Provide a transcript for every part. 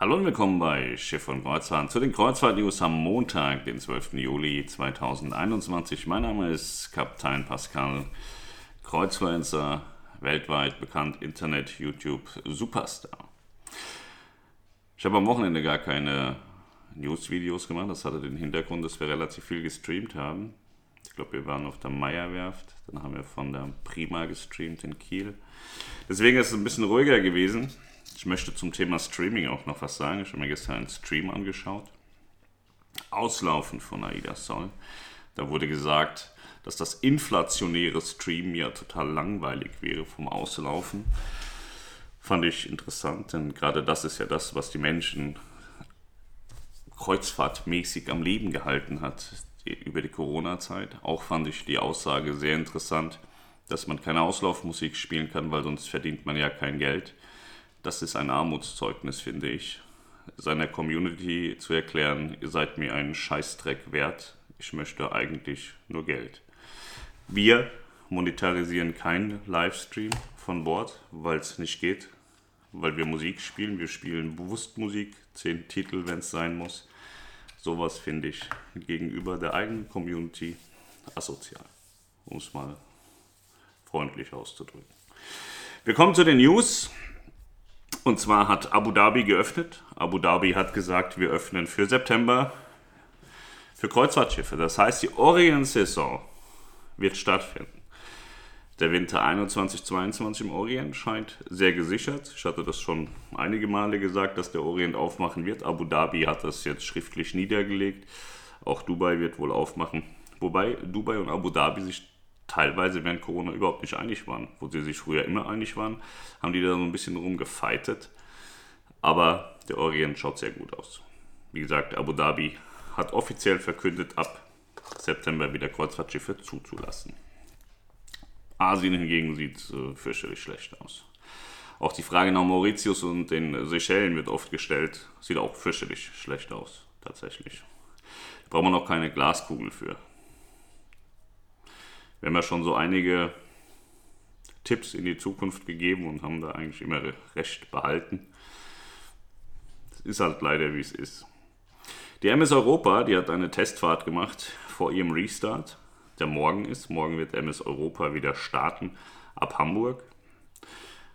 Hallo und willkommen bei Schiff und Kreuzfahrt zu den Kreuzfahrt-News am Montag, den 12. Juli 2021. Mein Name ist Kapitän Pascal, Kreuzfluencer, weltweit bekannt, Internet, YouTube, Superstar. Ich habe am Wochenende gar keine News-Videos gemacht. Das hatte den Hintergrund, dass wir relativ viel gestreamt haben. Ich glaube, wir waren auf der Meierwerft. Dann haben wir von der Prima gestreamt in Kiel. Deswegen ist es ein bisschen ruhiger gewesen. Ich möchte zum Thema Streaming auch noch was sagen. Ich habe mir gestern einen Stream angeschaut. Auslaufen von Aida Sol. Da wurde gesagt, dass das inflationäre Stream ja total langweilig wäre vom Auslaufen. Fand ich interessant, denn gerade das ist ja das, was die Menschen kreuzfahrtmäßig am Leben gehalten hat über die Corona-Zeit. Auch fand ich die Aussage sehr interessant, dass man keine Auslaufmusik spielen kann, weil sonst verdient man ja kein Geld das ist ein Armutszeugnis, finde ich, seiner Community zu erklären, ihr seid mir einen Scheißdreck wert, ich möchte eigentlich nur Geld. Wir monetarisieren keinen Livestream von Bord, weil es nicht geht, weil wir Musik spielen. Wir spielen bewusst Musik, zehn Titel, wenn es sein muss. Sowas finde ich gegenüber der eigenen Community asozial, um es mal freundlich auszudrücken. Wir kommen zu den News. Und zwar hat Abu Dhabi geöffnet. Abu Dhabi hat gesagt, wir öffnen für September für Kreuzfahrtschiffe. Das heißt, die Orient-Saison wird stattfinden. Der Winter 21-22 im Orient scheint sehr gesichert. Ich hatte das schon einige Male gesagt, dass der Orient aufmachen wird. Abu Dhabi hat das jetzt schriftlich niedergelegt. Auch Dubai wird wohl aufmachen. Wobei Dubai und Abu Dhabi sich teilweise während Corona überhaupt nicht einig waren. Wo sie sich früher immer einig waren, haben die da so ein bisschen rumgefeitet. Aber der Orient schaut sehr gut aus. Wie gesagt, Abu Dhabi hat offiziell verkündet, ab September wieder Kreuzfahrtschiffe zuzulassen. Asien hingegen sieht äh, fürchterlich schlecht aus. Auch die Frage nach Mauritius und den Seychellen wird oft gestellt. Sieht auch fürchterlich schlecht aus, tatsächlich. Da braucht man auch keine Glaskugel für wir haben ja schon so einige Tipps in die Zukunft gegeben und haben da eigentlich immer recht behalten. Es ist halt leider, wie es ist. Die MS Europa, die hat eine Testfahrt gemacht vor ihrem Restart, der morgen ist. Morgen wird MS Europa wieder starten ab Hamburg.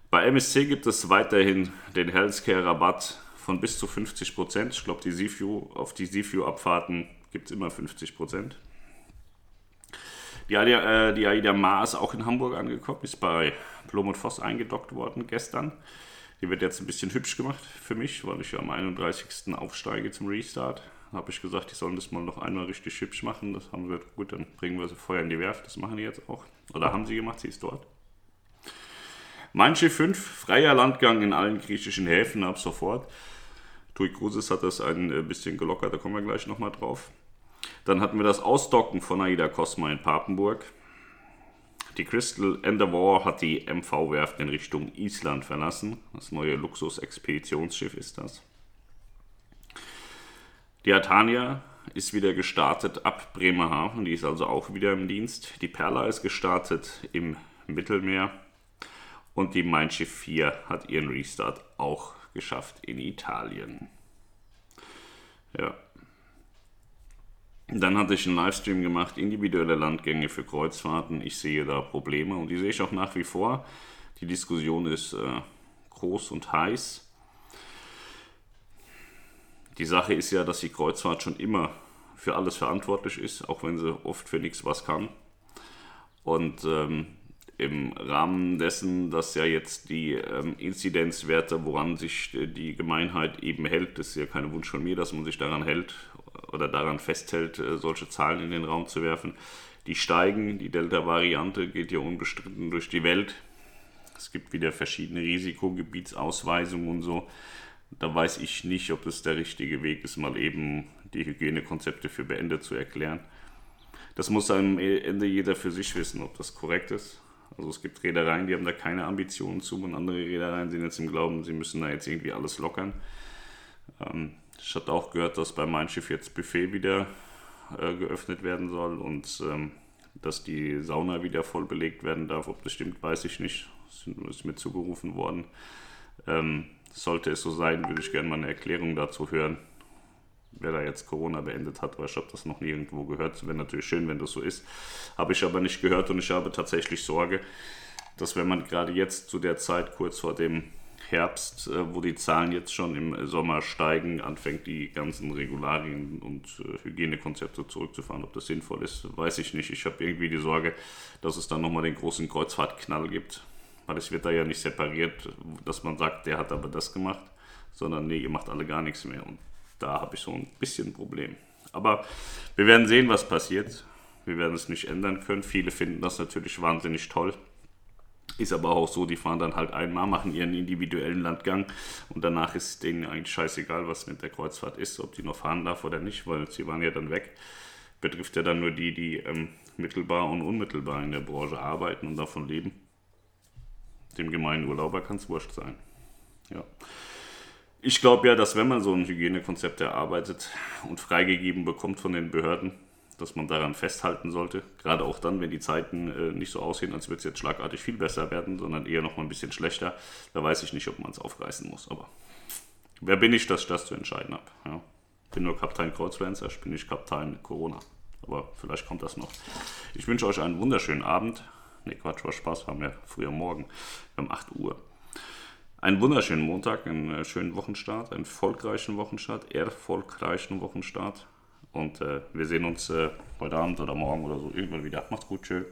Bei MSC gibt es weiterhin den Healthcare-Rabatt von bis zu 50%. Prozent. Ich glaube, auf die Seaview-Abfahrten gibt es immer 50%. Die AIDA, äh, die AIDA Ma ist auch in Hamburg angekommen, ist bei Blom und Voss eingedockt worden gestern. Die wird jetzt ein bisschen hübsch gemacht für mich, weil ich ja am 31. aufsteige zum Restart. Habe ich gesagt, die sollen das mal noch einmal richtig hübsch machen. Das haben wir gut, dann bringen wir sie vorher in die Werft. Das machen die jetzt auch. Oder haben sie gemacht, sie ist dort. Schiff 5, freier Landgang in allen griechischen Häfen ab sofort. Tui Cruises hat das ein äh, bisschen gelockert, da kommen wir gleich nochmal drauf. Dann hatten wir das Ausdocken von Aida Cosma in Papenburg. Die Crystal Endeavour hat die MV-Werft in Richtung Island verlassen. Das neue Luxus-Expeditionsschiff ist das. Die Atania ist wieder gestartet ab Bremerhaven, die ist also auch wieder im Dienst. Die Perla ist gestartet im Mittelmeer und die Mein Schiff 4 hat ihren Restart auch geschafft in Italien. Ja, dann hatte ich einen Livestream gemacht, individuelle Landgänge für Kreuzfahrten. Ich sehe da Probleme und die sehe ich auch nach wie vor. Die Diskussion ist äh, groß und heiß. Die Sache ist ja, dass die Kreuzfahrt schon immer für alles verantwortlich ist, auch wenn sie oft für nichts was kann. Und ähm, im Rahmen dessen, dass ja jetzt die ähm, Inzidenzwerte, woran sich die Gemeinheit eben hält, das ist ja kein Wunsch von mir, dass man sich daran hält oder daran festhält, äh, solche Zahlen in den Raum zu werfen. Die steigen, die Delta-Variante geht ja unbestritten durch die Welt. Es gibt wieder verschiedene Risikogebietsausweisungen und so. Da weiß ich nicht, ob es der richtige Weg ist, mal eben die Hygienekonzepte für beendet zu erklären. Das muss am Ende jeder für sich wissen, ob das korrekt ist. Also es gibt Reedereien, die haben da keine Ambitionen zu und andere Reedereien sind jetzt im Glauben, sie müssen da jetzt irgendwie alles lockern. Ähm, ich hatte auch gehört, dass bei Mein Schiff jetzt Buffet wieder äh, geöffnet werden soll und ähm, dass die Sauna wieder voll belegt werden darf. Ob das stimmt, weiß ich nicht. Das ist mir zugerufen worden. Ähm, Sollte es so sein, würde ich gerne mal eine Erklärung dazu hören, wer da jetzt Corona beendet hat, weil ich habe das noch nie irgendwo gehört. Wäre natürlich schön, wenn das so ist. Habe ich aber nicht gehört und ich habe tatsächlich Sorge, dass wenn man gerade jetzt zu der Zeit kurz vor dem Herbst, äh, wo die Zahlen jetzt schon im Sommer steigen, anfängt die ganzen Regularien und äh, Hygienekonzepte zurückzufahren. Ob das sinnvoll ist, weiß ich nicht. Ich habe irgendwie die Sorge, dass es dann nochmal den großen Kreuzfahrtknall gibt, weil es wird da ja nicht separiert, dass man sagt, der hat aber das gemacht, sondern nee, ihr macht alle gar nichts mehr. Und da habe ich so ein bisschen ein Problem. Aber wir werden sehen, was passiert. Wir werden es nicht ändern können. Viele finden das natürlich wahnsinnig toll. Ist aber auch so, die fahren dann halt einmal, machen ihren individuellen Landgang und danach ist denen eigentlich scheißegal, was mit der Kreuzfahrt ist, ob die noch fahren darf oder nicht, weil sie waren ja dann weg. Betrifft ja dann nur die, die ähm, mittelbar und unmittelbar in der Branche arbeiten und davon leben. Dem gemeinen Urlauber kann es wurscht sein. Ja. Ich glaube ja, dass wenn man so ein Hygienekonzept erarbeitet und freigegeben bekommt von den Behörden, dass man daran festhalten sollte. Gerade auch dann, wenn die Zeiten äh, nicht so aussehen, als würde es jetzt schlagartig viel besser werden, sondern eher noch mal ein bisschen schlechter. Da weiß ich nicht, ob man es aufreißen muss. Aber wer bin ich, dass ich das zu entscheiden habe? Ja. Bin nur Kapitän Kreuzfluencer, ich bin nicht Kapitän Corona. Aber vielleicht kommt das noch. Ich wünsche euch einen wunderschönen Abend. Ne, Quatsch, war Spaß, haben wir früher Morgen. um 8 Uhr. Einen wunderschönen Montag, einen äh, schönen Wochenstart, einen erfolgreichen Wochenstart, erfolgreichen Wochenstart. Und äh, wir sehen uns äh, heute Abend oder morgen oder so irgendwann wieder. Macht's gut, tschüss.